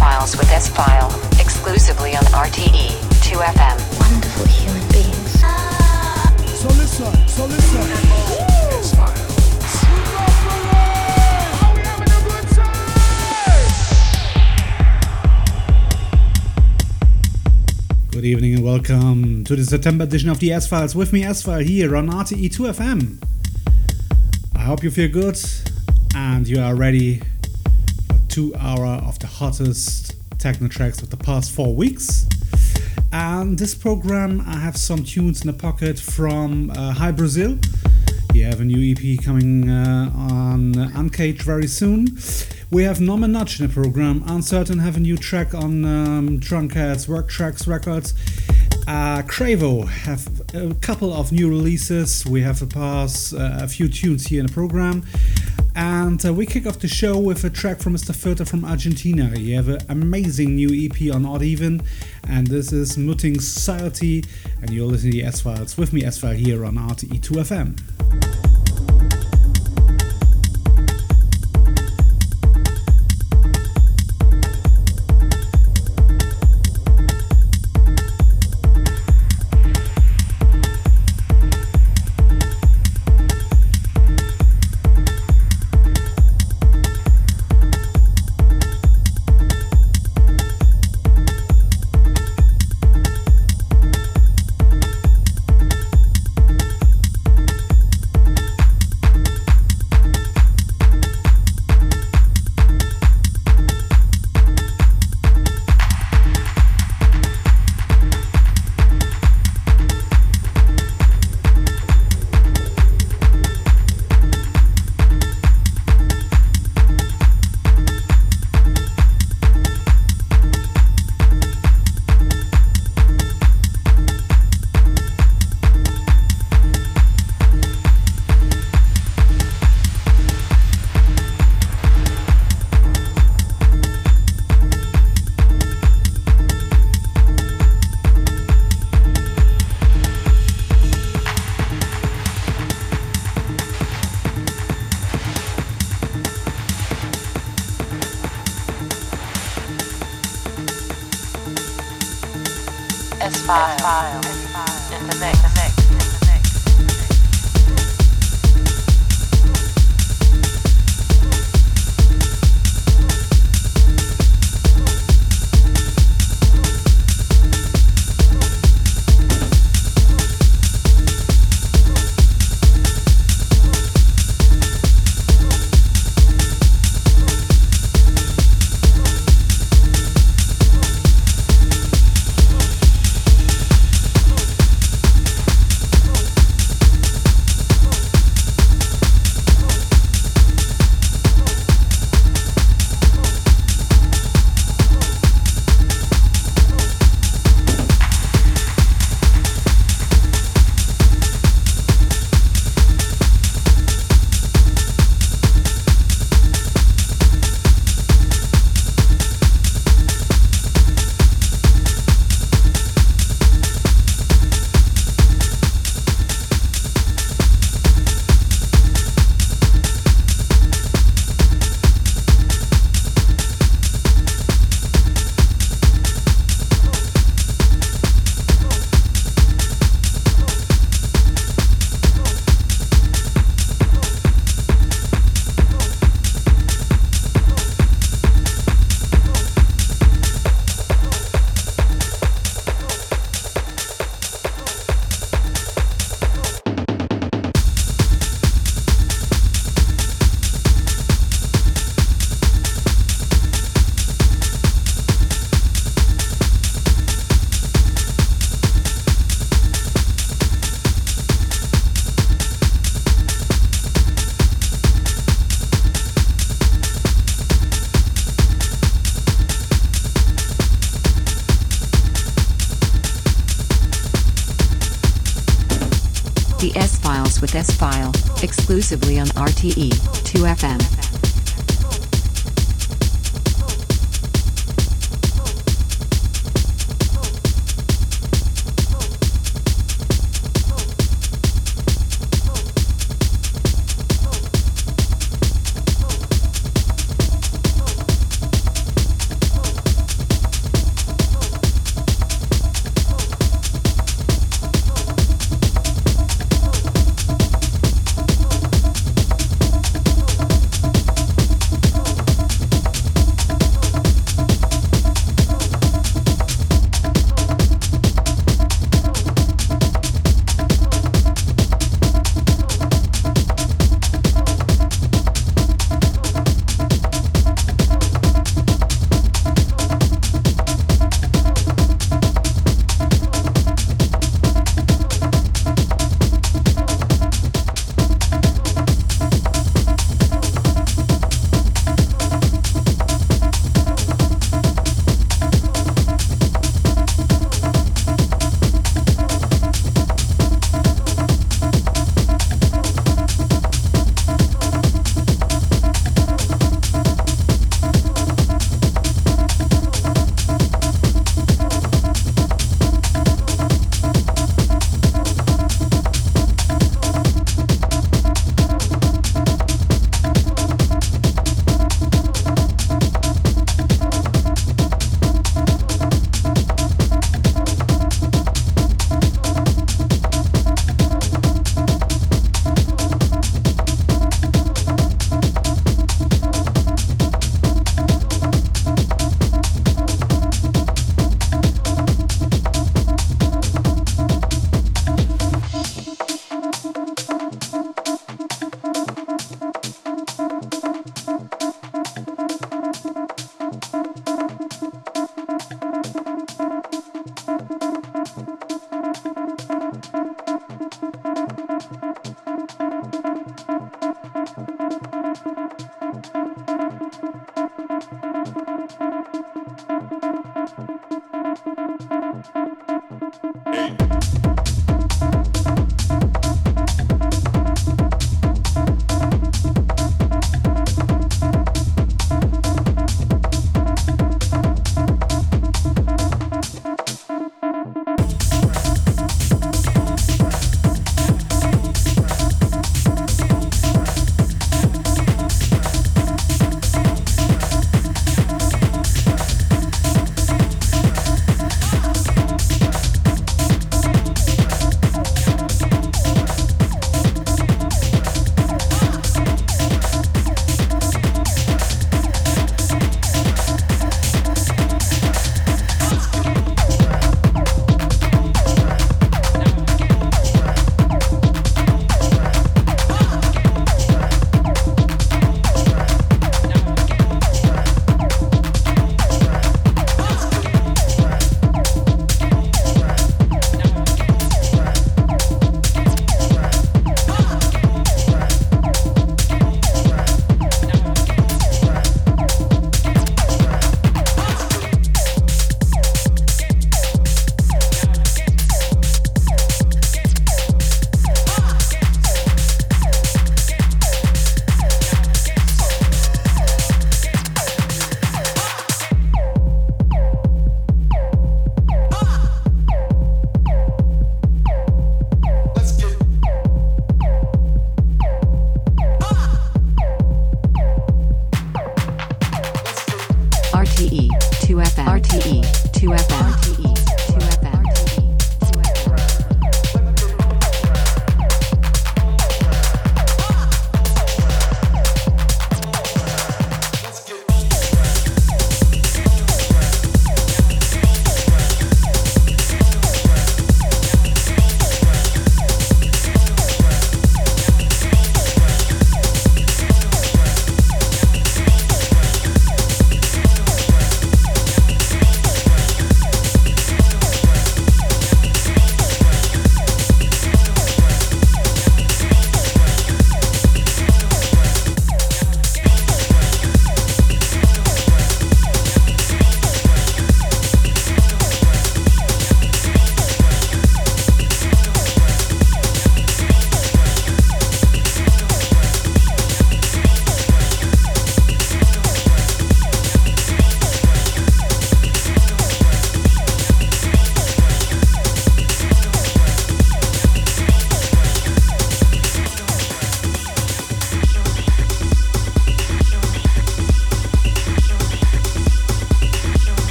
S-Files with S-File, exclusively on RTE 2FM. Wonderful human beings. So listen, so listen. Good evening and welcome to the September edition of the S Files with me, S File, here on RTE 2FM. I hope you feel good and you are ready for two hour of the hottest techno tracks of the past four weeks. And this program, I have some tunes in the pocket from uh, Hybrasil. You have a new EP coming uh, on Uncaged very soon. We have Norman Nodge in the program. Uncertain have a new track on um, Drunkards Work Tracks Records. Uh, Cravo have a couple of new releases. We have a pass uh, a few tunes here in the program. And uh, we kick off the show with a track from Mr. Pfirter from Argentina. You have an amazing new EP on Odd Even, and this is Muting Society. And you're listening to the S Files with me, S File, here on RTE2FM.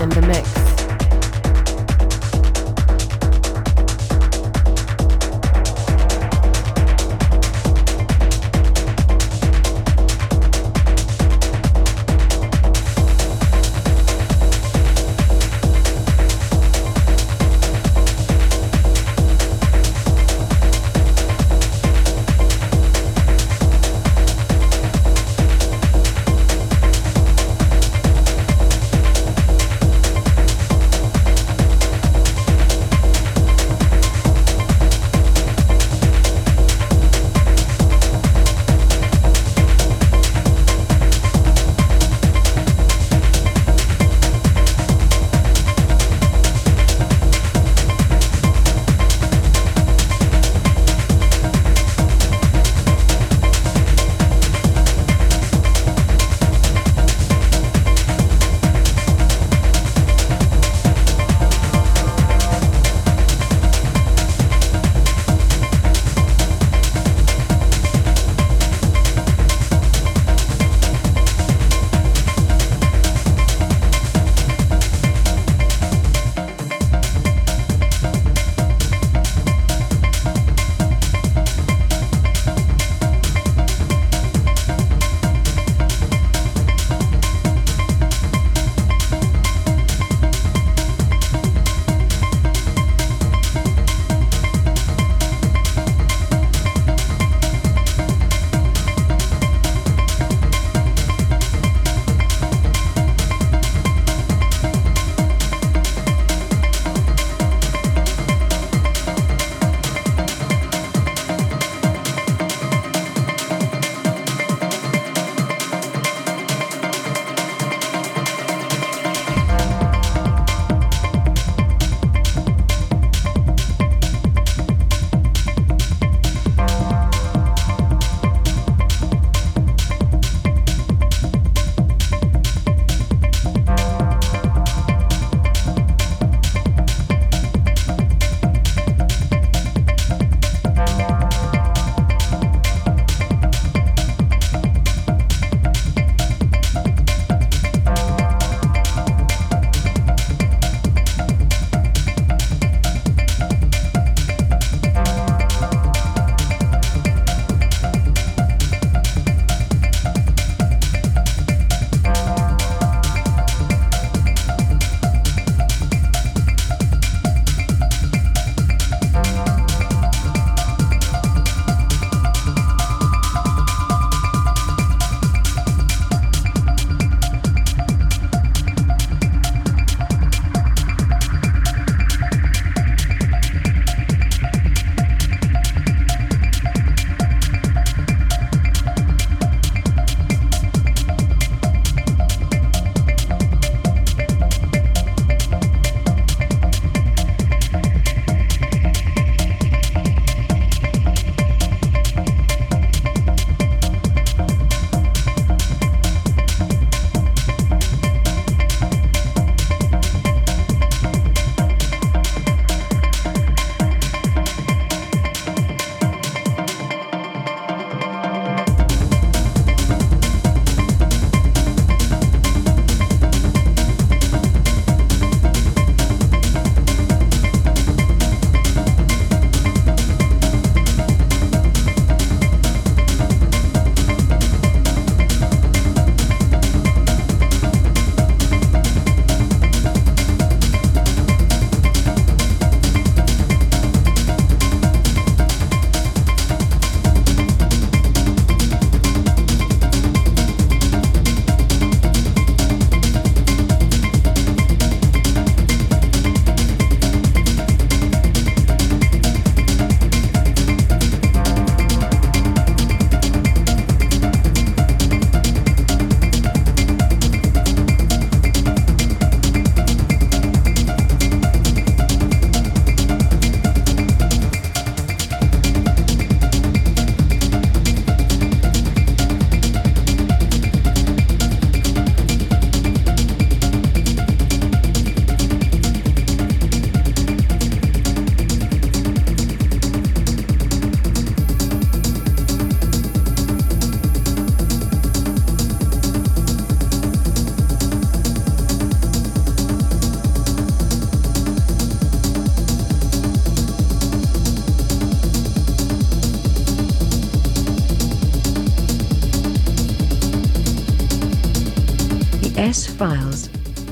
in the mix.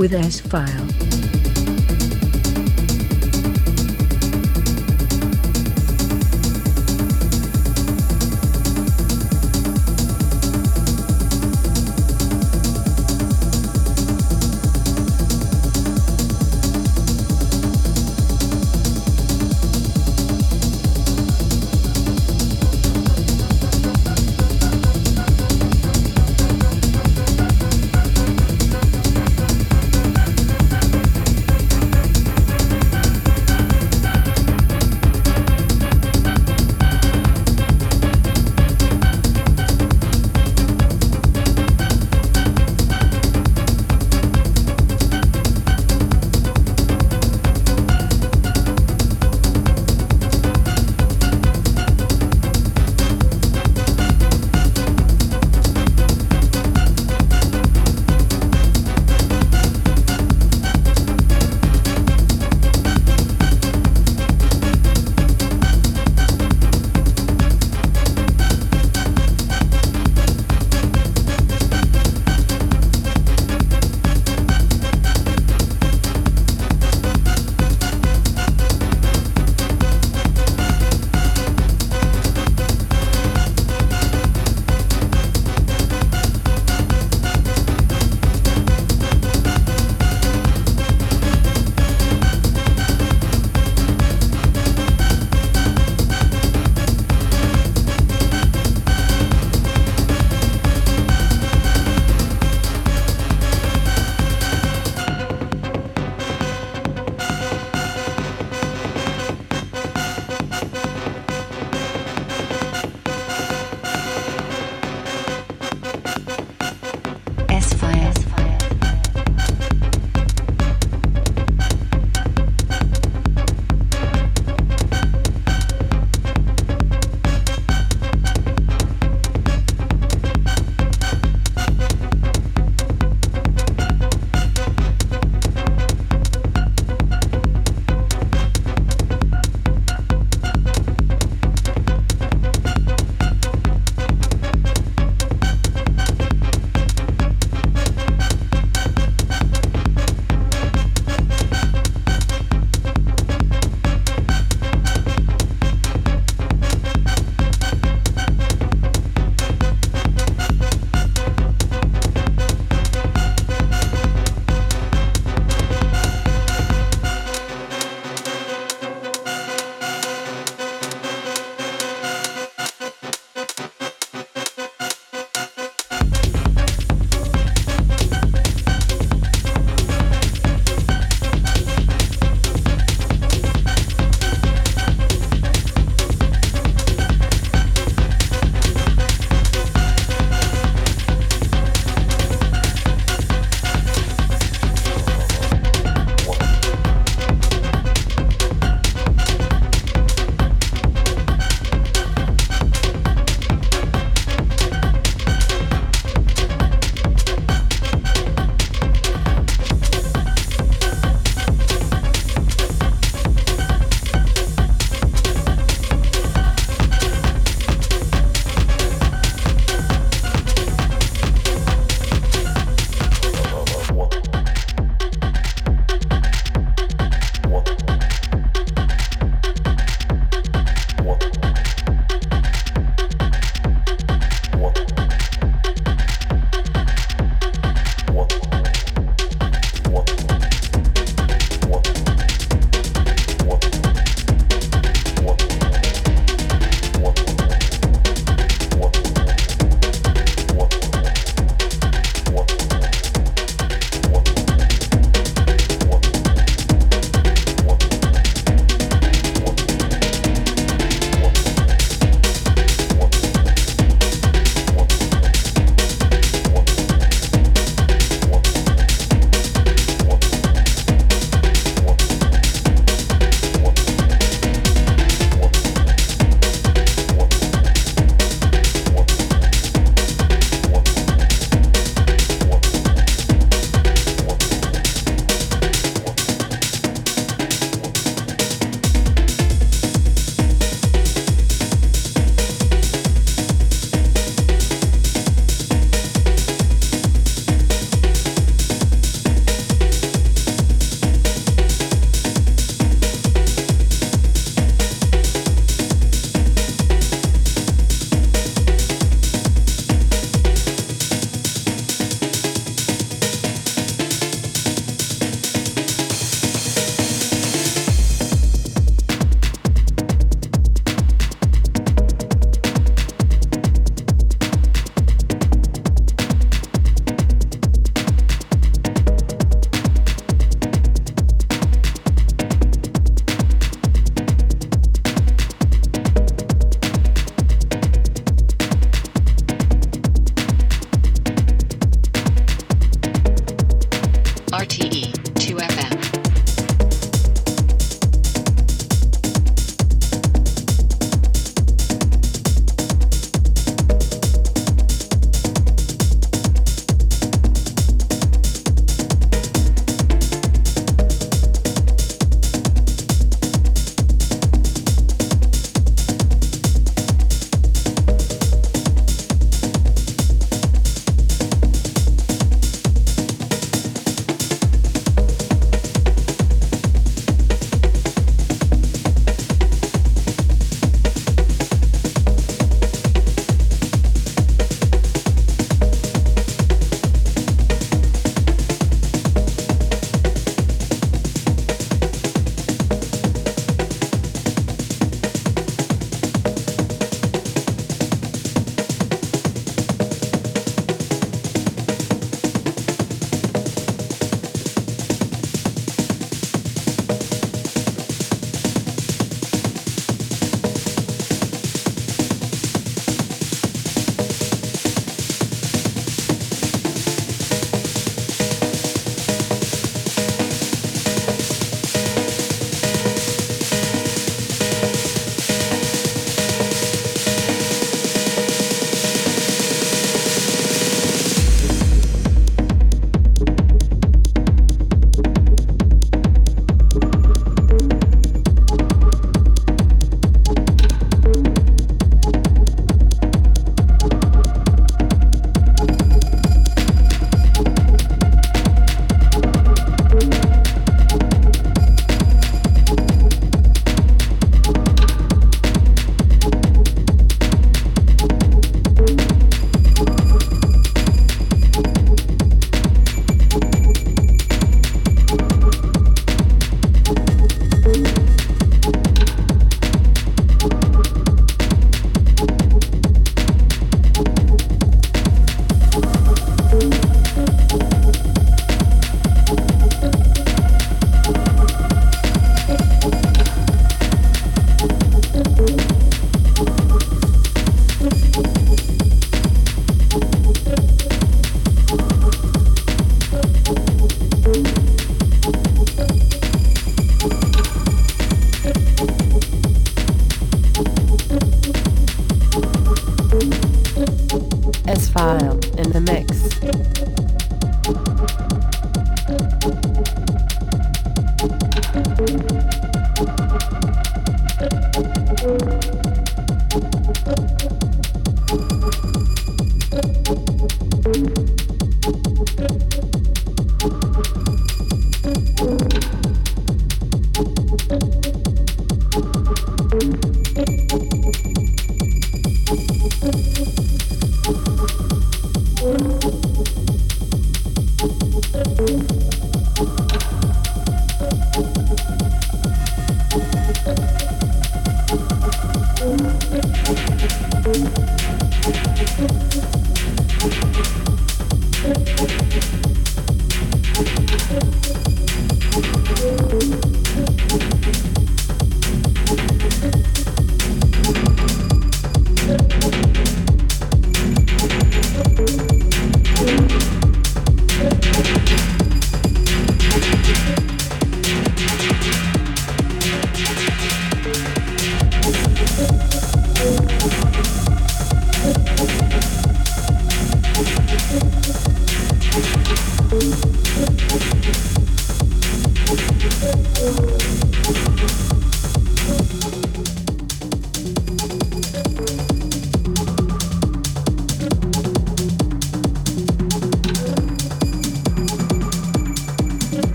With S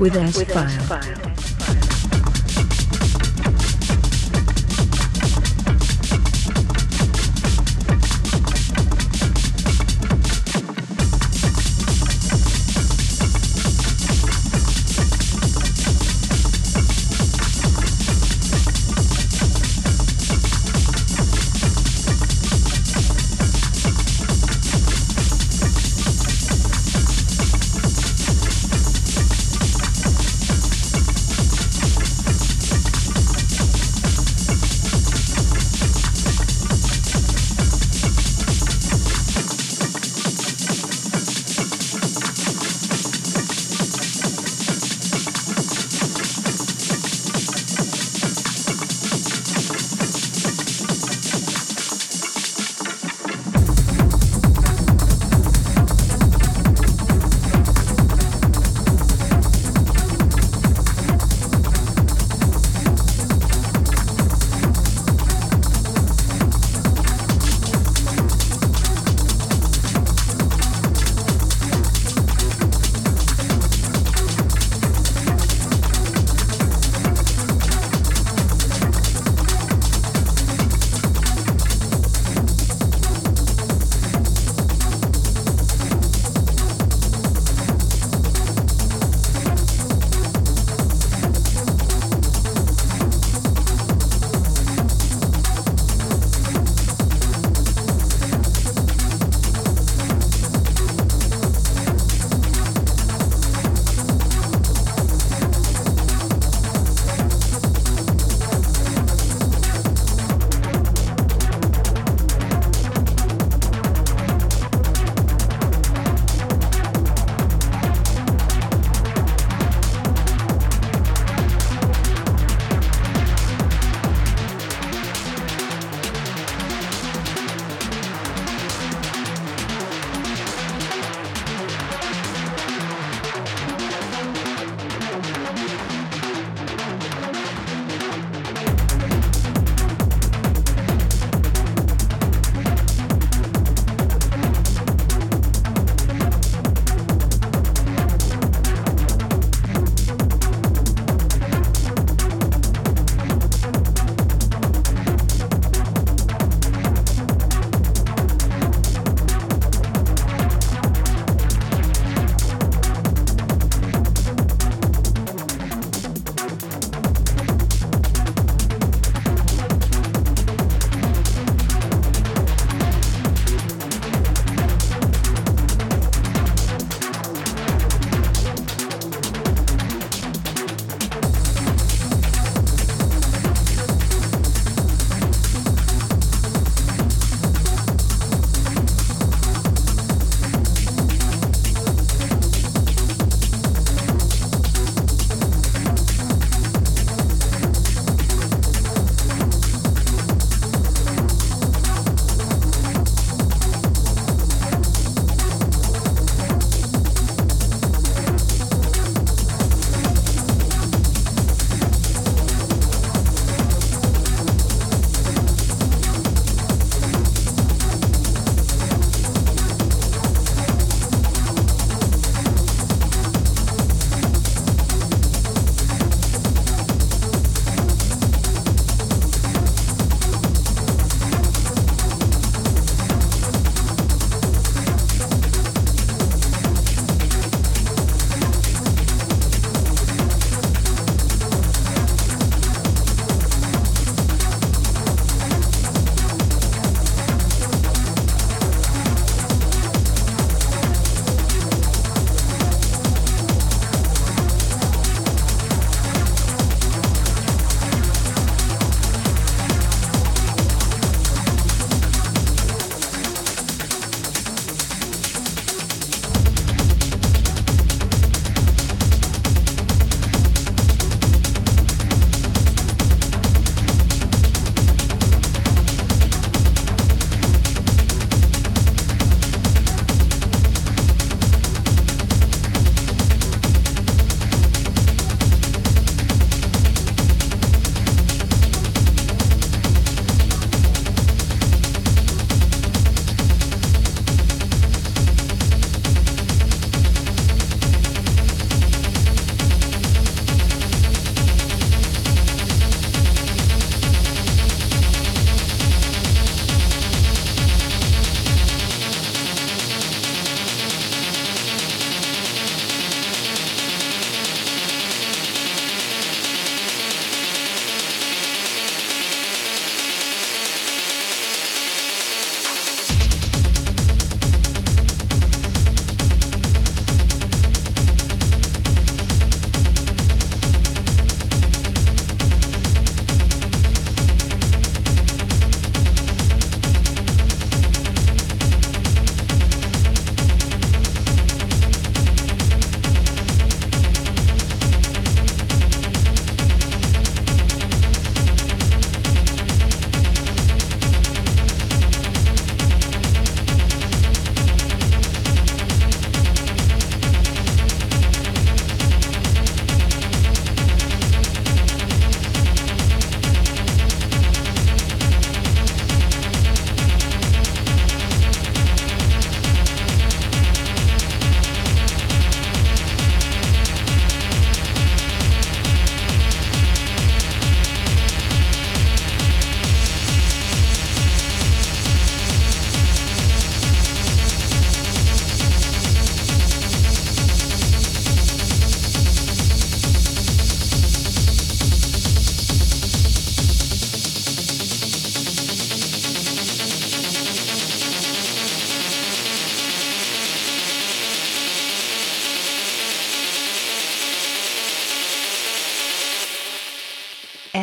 with S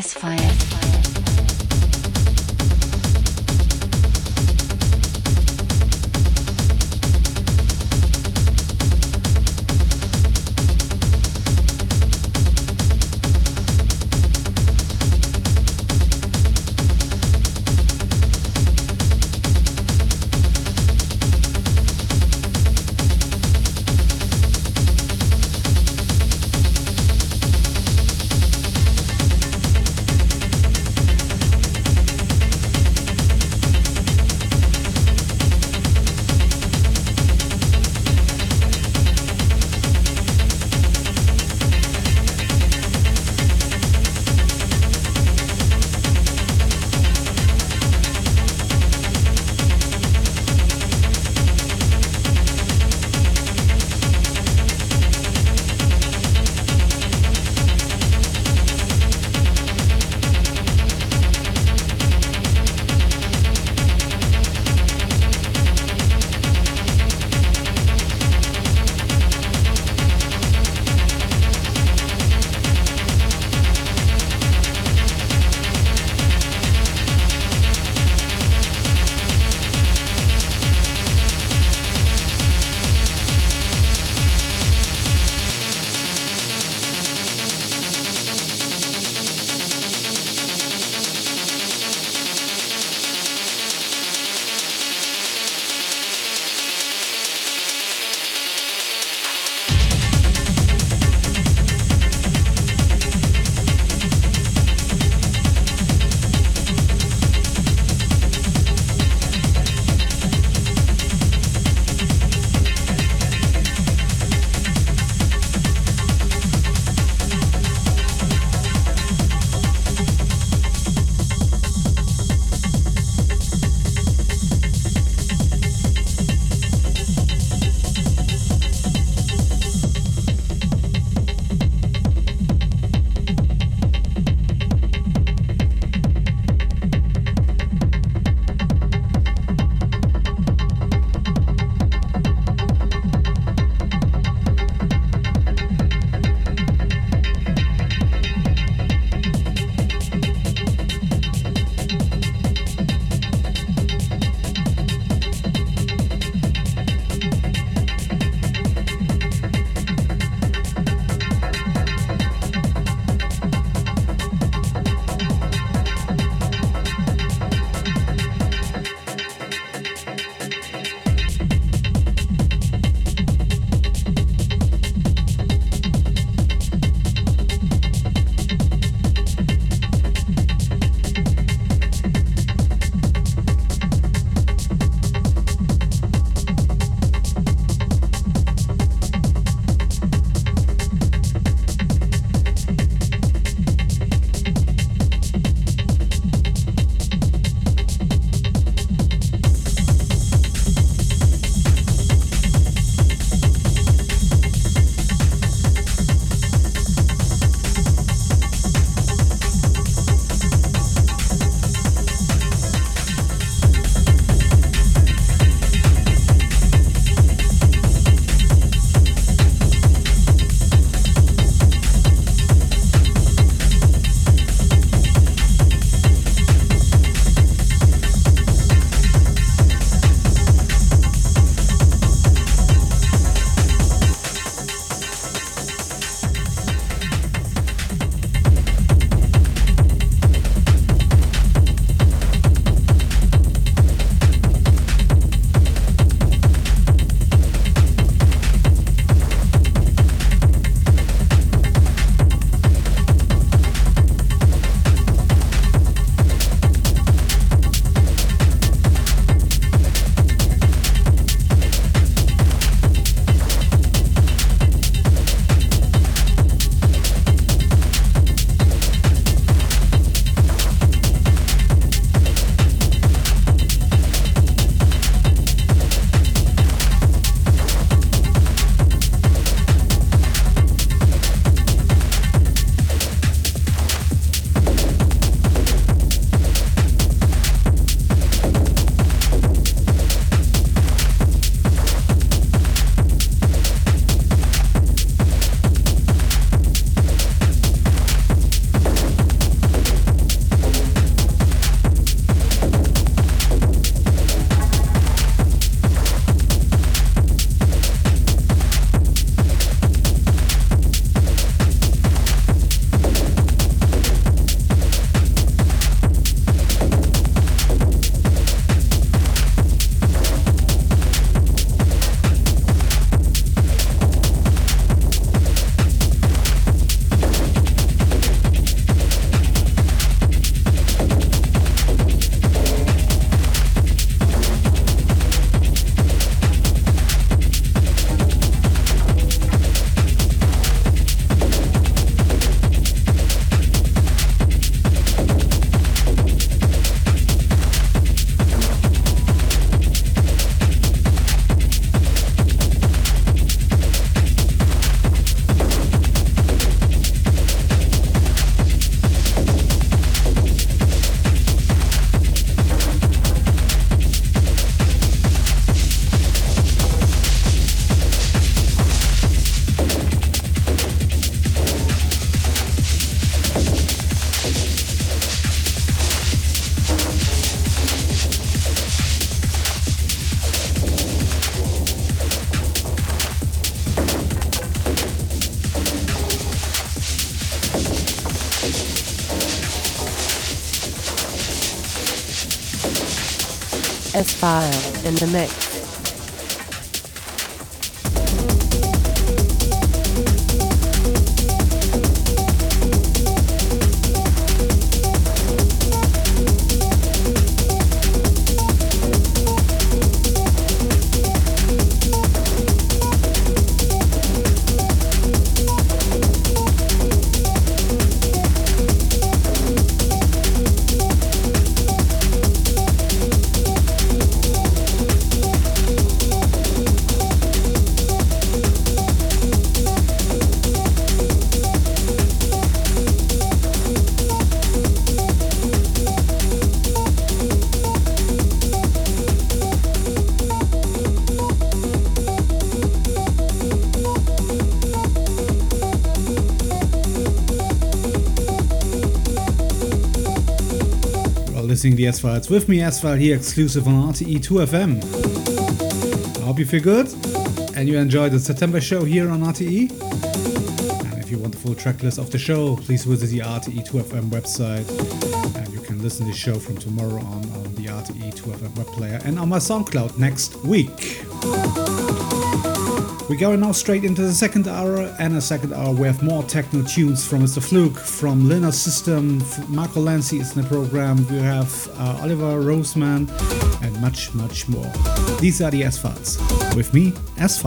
S-File. The mix. Listening to the S Files with me, S File, here exclusive on RTE 2FM. I hope you feel good and you enjoyed the September show here on RTE. And if you want the full track list of the show, please visit the RTE 2FM website and you can listen to the show from tomorrow on on the RTE 2FM web player and on my SoundCloud next week. We're going now straight into the second hour, and a second hour we have more techno tunes from Mr. Flug, from Linear System, Marco Lancy is in the program, we have uh, Oliver Rosemann, and much, much more. These are the S Files. With me, S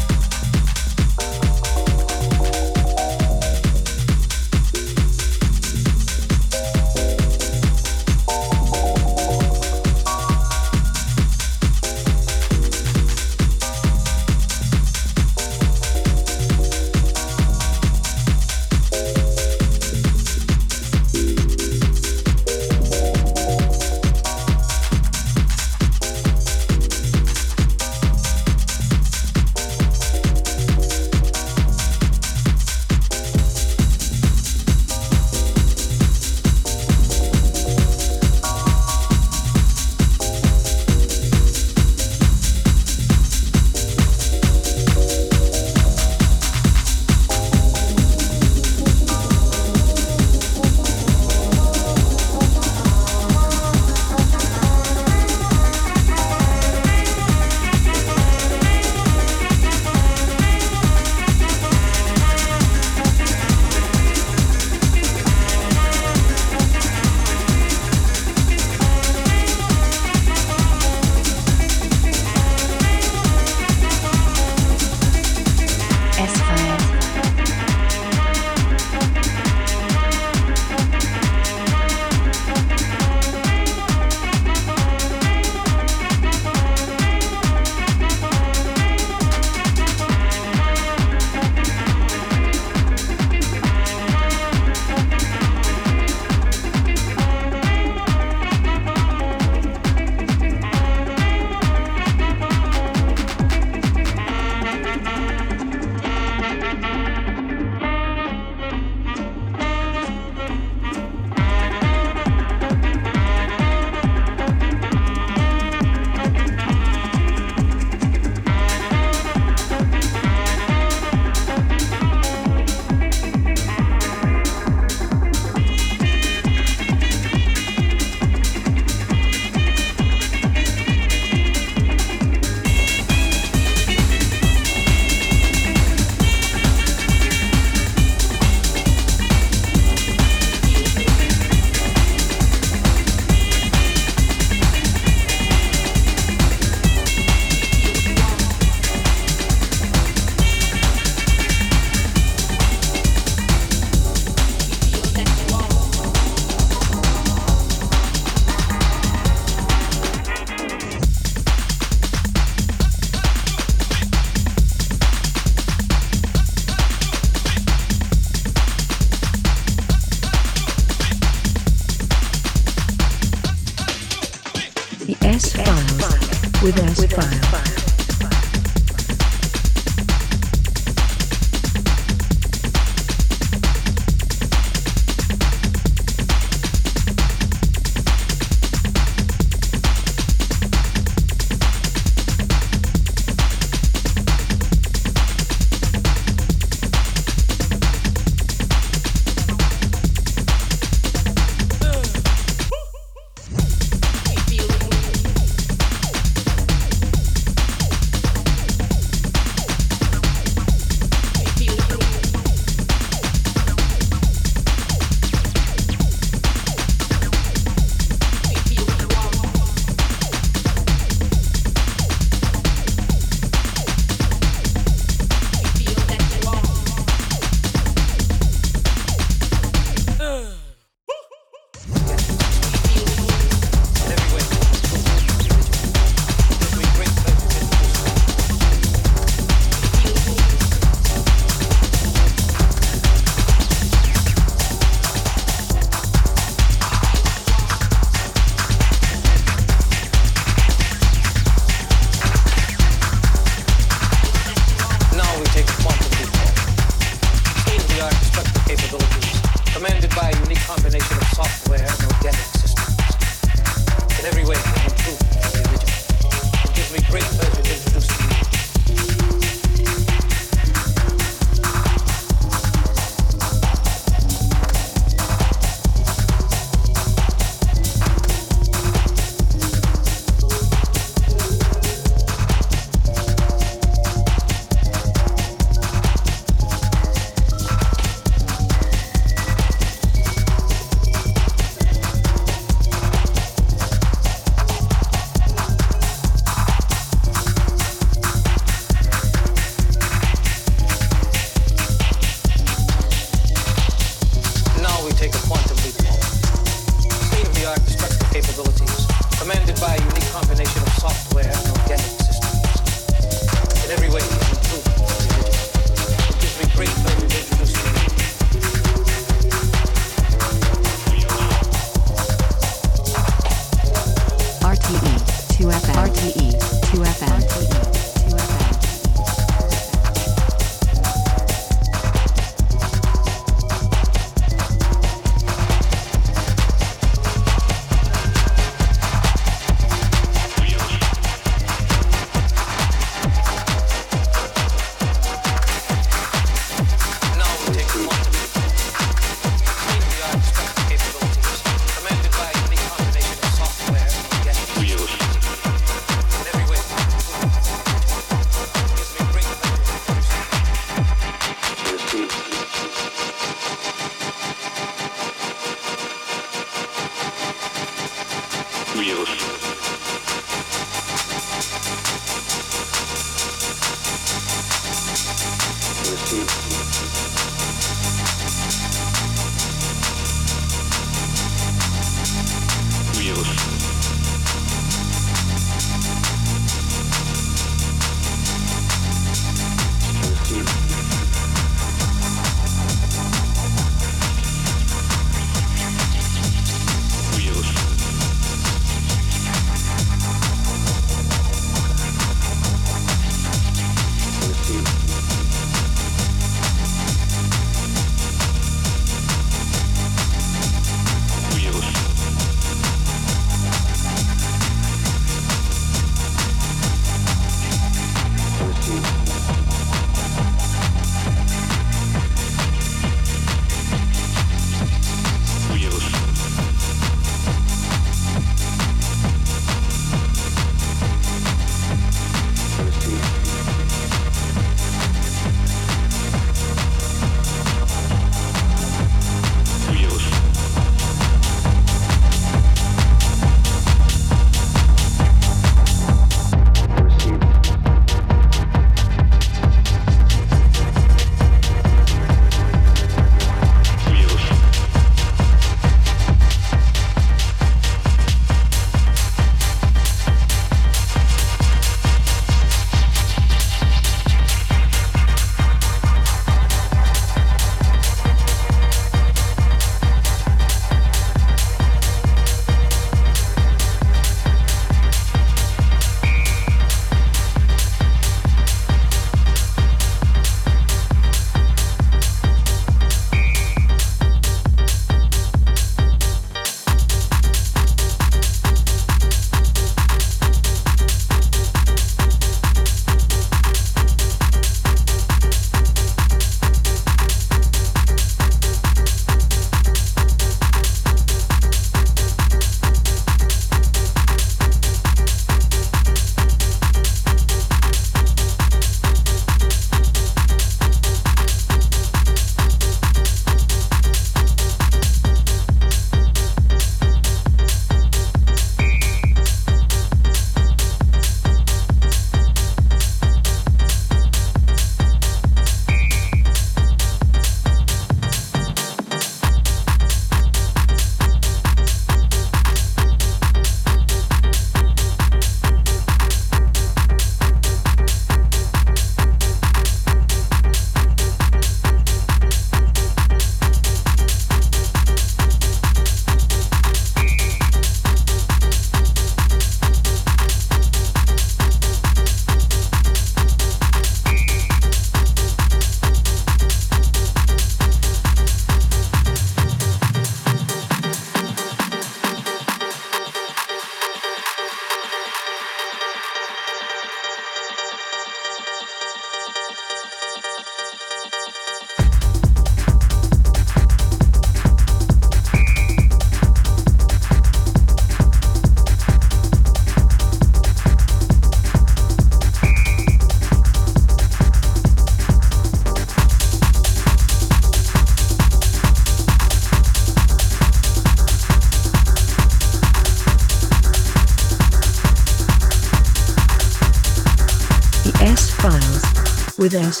with S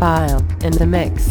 File in the mix.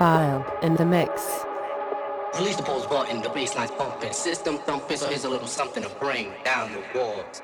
File in the mix. Release the the pumping, system thumping, so here's a little something to bring down the walls.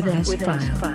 不太会反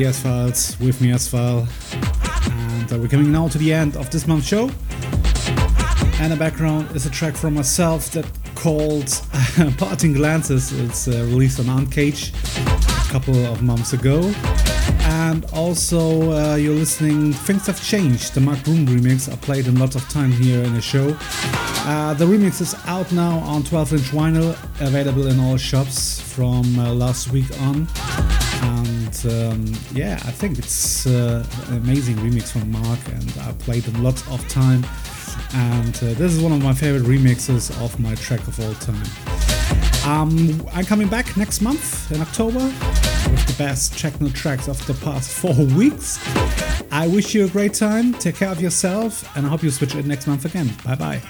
the S Files with me, S File. And uh, we're coming now to the end of this month's show. And the background is a track from myself that called Parting Glances. It's uh, released on Uncage a couple of months ago. And also, uh, you're listening Things Have Changed, the Mark Broom remix. I played a lot of time here in the show. Uh, the remix is out now on 12 inch vinyl, available in all shops from uh, last week on. Um, yeah, I think it's uh, an amazing remix from Mark, and I played a lot of time. And uh, this is one of my favorite remixes of my track of all time. Um, I'm coming back next month in October with the best techno tracks of the past four weeks. I wish you a great time, take care of yourself, and I hope you switch it next month again. Bye bye.